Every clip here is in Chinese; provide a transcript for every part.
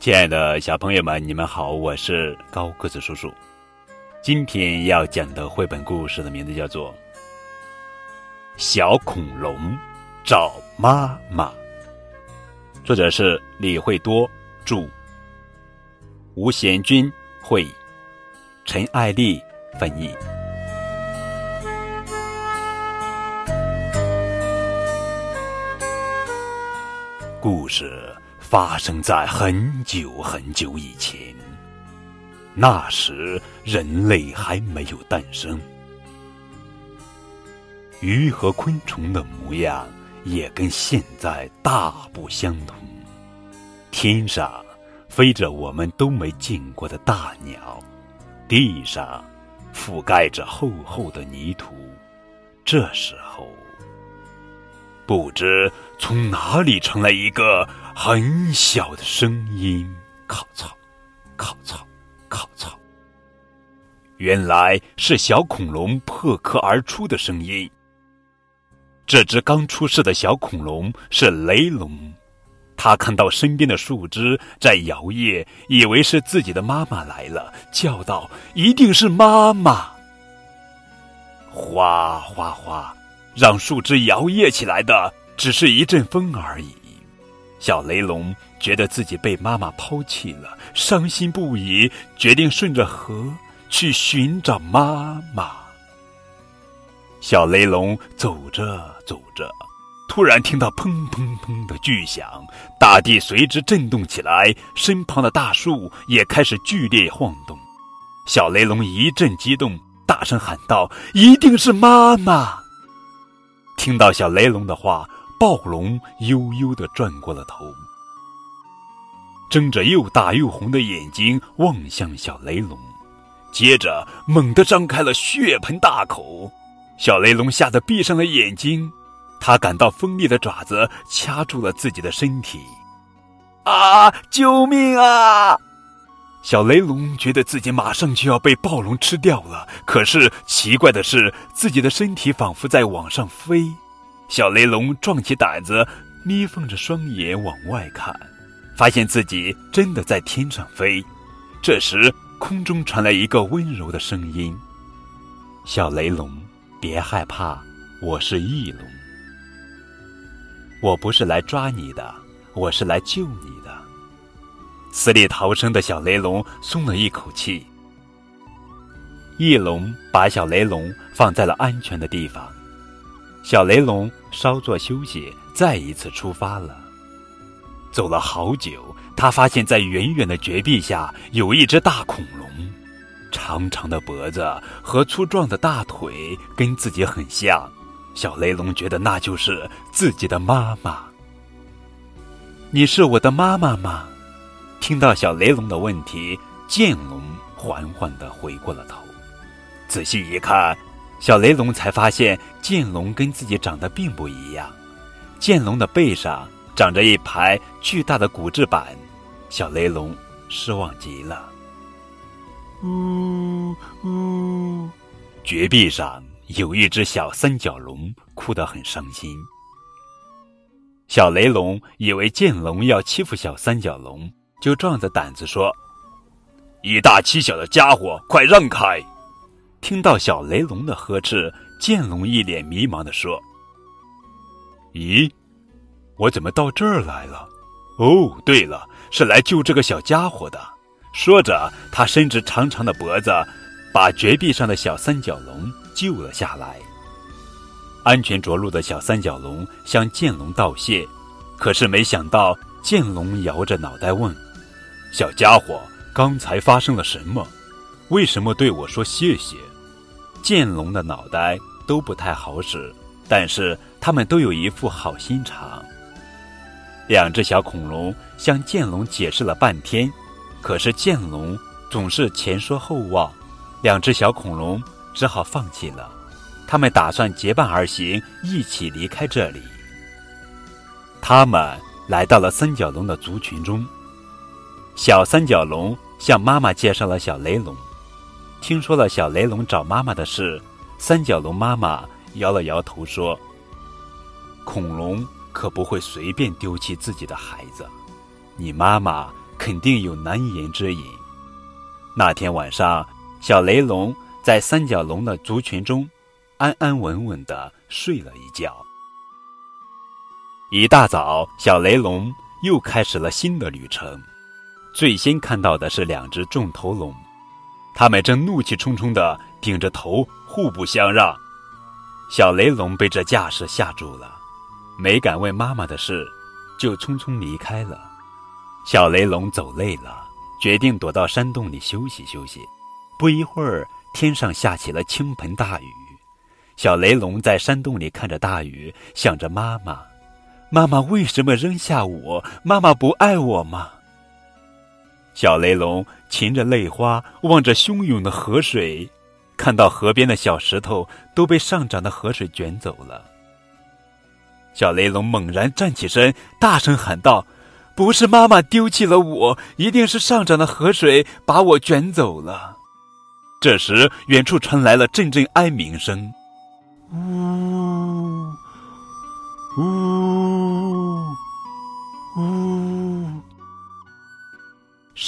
亲爱的小朋友们，你们好，我是高个子叔叔。今天要讲的绘本故事的名字叫做《小恐龙找妈妈》，作者是李慧多著，吴贤君绘，陈爱丽翻译。故事。发生在很久很久以前，那时人类还没有诞生，鱼和昆虫的模样也跟现在大不相同。天上飞着我们都没见过的大鸟，地上覆盖着厚厚的泥土。这时候。不知从哪里传来一个很小的声音：“靠操，靠操，靠操。”原来是小恐龙破壳而出的声音。这只刚出世的小恐龙是雷龙，他看到身边的树枝在摇曳，以为是自己的妈妈来了，叫道：“一定是妈妈！”哗哗哗。让树枝摇曳起来的只是一阵风而已。小雷龙觉得自己被妈妈抛弃了，伤心不已，决定顺着河去寻找妈妈。小雷龙走着走着，突然听到砰砰砰的巨响，大地随之震动起来，身旁的大树也开始剧烈晃动。小雷龙一阵激动，大声喊道：“一定是妈妈！”听到小雷龙的话，暴龙悠悠的转过了头，睁着又大又红的眼睛望向小雷龙，接着猛地张开了血盆大口。小雷龙吓得闭上了眼睛，他感到锋利的爪子掐住了自己的身体。啊！救命啊！小雷龙觉得自己马上就要被暴龙吃掉了，可是奇怪的是，自己的身体仿佛在往上飞。小雷龙壮起胆子，眯缝着双眼往外看，发现自己真的在天上飞。这时，空中传来一个温柔的声音：“小雷龙，别害怕，我是翼龙。我不是来抓你的，我是来救你的。”死里逃生的小雷龙松了一口气。翼龙把小雷龙放在了安全的地方，小雷龙稍作休息，再一次出发了。走了好久，他发现，在远远的绝壁下有一只大恐龙，长长的脖子和粗壮的大腿跟自己很像。小雷龙觉得那就是自己的妈妈。你是我的妈妈吗？听到小雷龙的问题，剑龙缓缓地回过了头，仔细一看，小雷龙才发现剑龙跟自己长得并不一样。剑龙的背上长着一排巨大的骨质板，小雷龙失望极了。呜呜，绝壁上有一只小三角龙，哭得很伤心。小雷龙以为剑龙要欺负小三角龙。就壮着胆子说：“以大欺小的家伙，快让开！”听到小雷龙的呵斥，剑龙一脸迷茫的说：“咦，我怎么到这儿来了？哦，对了，是来救这个小家伙的。”说着，他伸直长长的脖子，把绝壁上的小三角龙救了下来。安全着陆的小三角龙向剑龙道谢，可是没想到，剑龙摇着脑袋问。小家伙，刚才发生了什么？为什么对我说谢谢？剑龙的脑袋都不太好使，但是他们都有一副好心肠。两只小恐龙向剑龙解释了半天，可是剑龙总是前说后忘，两只小恐龙只好放弃了。他们打算结伴而行，一起离开这里。他们来到了三角龙的族群中。小三角龙向妈妈介绍了小雷龙，听说了小雷龙找妈妈的事，三角龙妈妈摇了摇头说：“恐龙可不会随便丢弃自己的孩子，你妈妈肯定有难言之隐。那天晚上，小雷龙在三角龙的族群中，安安稳稳的睡了一觉。一大早，小雷龙又开始了新的旅程。最先看到的是两只重头龙，他们正怒气冲冲的顶着头，互不相让。小雷龙被这架势吓住了，没敢问妈妈的事，就匆匆离开了。小雷龙走累了，决定躲到山洞里休息休息。不一会儿，天上下起了倾盆大雨。小雷龙在山洞里看着大雨，想着妈妈：“妈妈为什么扔下我？妈妈不爱我吗？”小雷龙噙着泪花，望着汹涌的河水，看到河边的小石头都被上涨的河水卷走了。小雷龙猛然站起身，大声喊道：“不是妈妈丢弃了我，一定是上涨的河水把我卷走了。”这时，远处传来了阵阵哀鸣声：“呜，呜，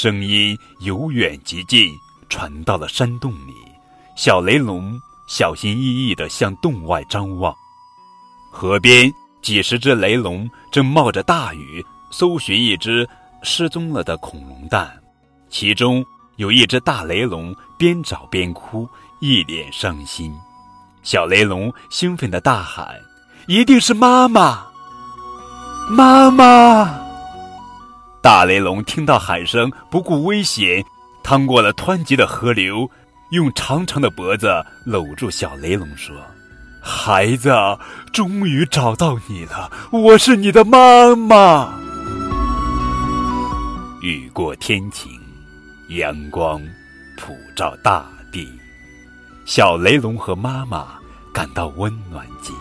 声音由远及近，传到了山洞里。小雷龙小心翼翼地向洞外张望。河边，几十只雷龙正冒着大雨搜寻一只失踪了的恐龙蛋。其中有一只大雷龙边找边哭，一脸伤心。小雷龙兴奋地大喊：“一定是妈妈！妈妈！”大雷龙听到喊声，不顾危险，趟过了湍急的河流，用长长的脖子搂住小雷龙，说：“孩子，终于找到你了，我是你的妈妈。”雨过天晴，阳光普照大地，小雷龙和妈妈感到温暖极。